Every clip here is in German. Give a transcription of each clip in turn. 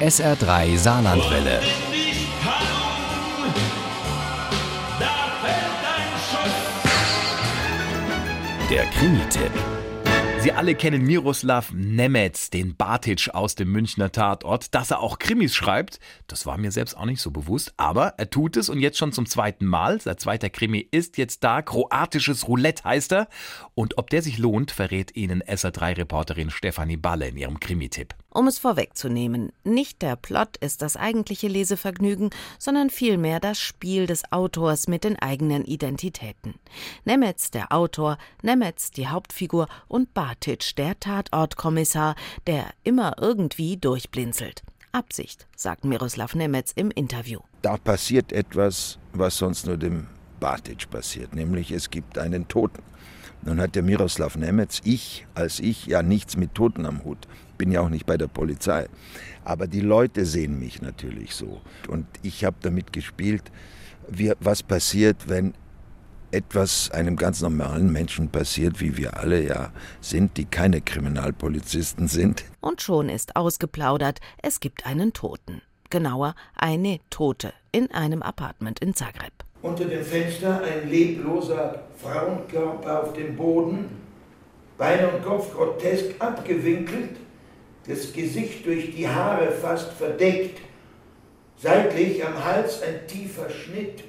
SR3 Saarlandwelle. Der Krimi-Tipp. Sie alle kennen Miroslav Nemetz, den Bartic aus dem Münchner Tatort. Dass er auch Krimis schreibt, das war mir selbst auch nicht so bewusst. Aber er tut es und jetzt schon zum zweiten Mal. Sein zweiter Krimi ist jetzt da. Kroatisches Roulette heißt er. Und ob der sich lohnt, verrät Ihnen SR3-Reporterin Stefanie Balle in ihrem Krimi-Tipp. Um es vorwegzunehmen, nicht der Plot ist das eigentliche Lesevergnügen, sondern vielmehr das Spiel des Autors mit den eigenen Identitäten. Nemetz der Autor, Nemetz die Hauptfigur und Bartic der Tatortkommissar, der immer irgendwie durchblinzelt. Absicht, sagt Miroslav Nemetz im Interview. Da passiert etwas, was sonst nur dem Bartic passiert, nämlich es gibt einen Toten. Nun hat der Miroslav Nemetz, ich als ich, ja nichts mit Toten am Hut. Bin ja auch nicht bei der Polizei. Aber die Leute sehen mich natürlich so. Und ich habe damit gespielt, wie, was passiert, wenn etwas einem ganz normalen Menschen passiert, wie wir alle ja sind, die keine Kriminalpolizisten sind. Und schon ist ausgeplaudert, es gibt einen Toten. Genauer, eine Tote in einem Apartment in Zagreb. Unter dem Fenster ein lebloser Frauenkörper auf dem Boden, Beine und Kopf grotesk abgewinkelt, das Gesicht durch die Haare fast verdeckt, seitlich am Hals ein tiefer Schnitt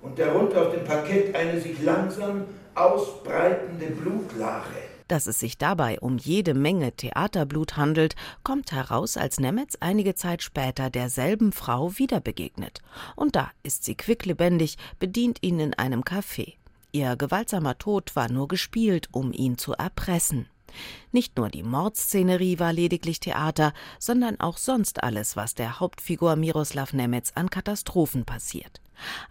und darunter auf dem Parkett eine sich langsam ausbreitende Blutlache. Dass es sich dabei um jede Menge Theaterblut handelt, kommt heraus, als Nemetz einige Zeit später derselben Frau wieder begegnet. Und da ist sie quicklebendig, bedient ihn in einem Café. Ihr gewaltsamer Tod war nur gespielt, um ihn zu erpressen. Nicht nur die Mordszenerie war lediglich Theater, sondern auch sonst alles, was der Hauptfigur Miroslav Nemetz an Katastrophen passiert.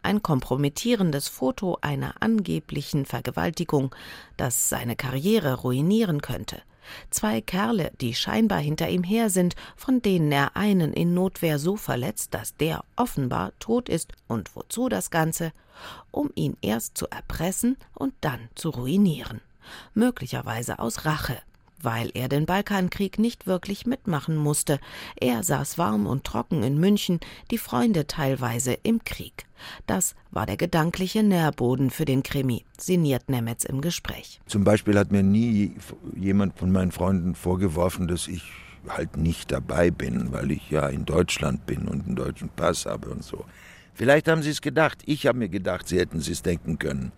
Ein kompromittierendes Foto einer angeblichen Vergewaltigung, das seine Karriere ruinieren könnte. Zwei Kerle, die scheinbar hinter ihm her sind, von denen er einen in Notwehr so verletzt, dass der offenbar tot ist. Und wozu das Ganze? Um ihn erst zu erpressen und dann zu ruinieren. Möglicherweise aus Rache weil er den Balkankrieg nicht wirklich mitmachen musste. Er saß warm und trocken in München, die Freunde teilweise im Krieg. Das war der gedankliche Nährboden für den Krimi, sinniert Nemetz im Gespräch. Zum Beispiel hat mir nie jemand von meinen Freunden vorgeworfen, dass ich halt nicht dabei bin, weil ich ja in Deutschland bin und einen deutschen Pass habe und so. Vielleicht haben sie es gedacht. Ich habe mir gedacht, sie hätten es denken können.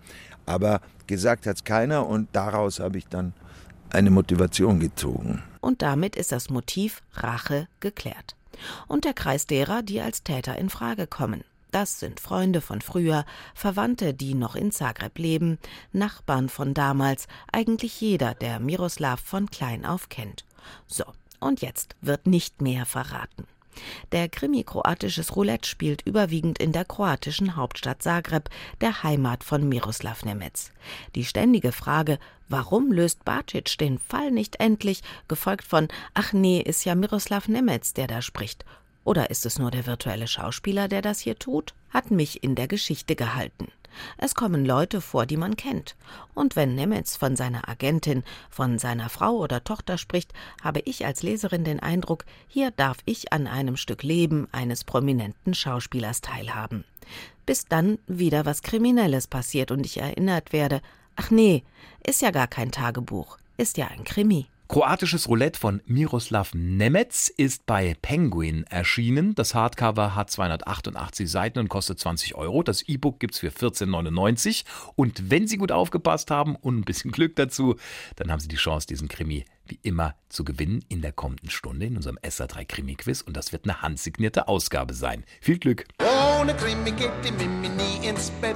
Aber gesagt hat es keiner und daraus habe ich dann eine Motivation gezogen. Und damit ist das Motiv Rache geklärt. Und der Kreis derer, die als Täter in Frage kommen. Das sind Freunde von früher, Verwandte, die noch in Zagreb leben, Nachbarn von damals, eigentlich jeder, der Miroslav von klein auf kennt. So, und jetzt wird nicht mehr verraten. Der Krimi Kroatisches Roulette spielt überwiegend in der kroatischen Hauptstadt Zagreb, der Heimat von Miroslav Nemetz. Die ständige Frage, warum löst Bacic den Fall nicht endlich, gefolgt von ach nee, ist ja Miroslav Nemetz, der da spricht. Oder ist es nur der virtuelle Schauspieler, der das hier tut? Hat mich in der Geschichte gehalten. Es kommen Leute vor, die man kennt. Und wenn Nemetz von seiner Agentin, von seiner Frau oder Tochter spricht, habe ich als Leserin den Eindruck, hier darf ich an einem Stück Leben eines prominenten Schauspielers teilhaben. Bis dann wieder was Kriminelles passiert und ich erinnert werde, ach nee, ist ja gar kein Tagebuch, ist ja ein Krimi. Kroatisches Roulette von Miroslav Nemetz ist bei Penguin erschienen. Das Hardcover hat 288 Seiten und kostet 20 Euro. Das E-Book gibt's für 14,99. Und wenn Sie gut aufgepasst haben und ein bisschen Glück dazu, dann haben Sie die Chance, diesen Krimi wie immer zu gewinnen in der kommenden Stunde in unserem SA3 Krimi-Quiz. Und das wird eine handsignierte Ausgabe sein. Viel Glück! Ohne Krimi geht die Mimi nie ins Bett.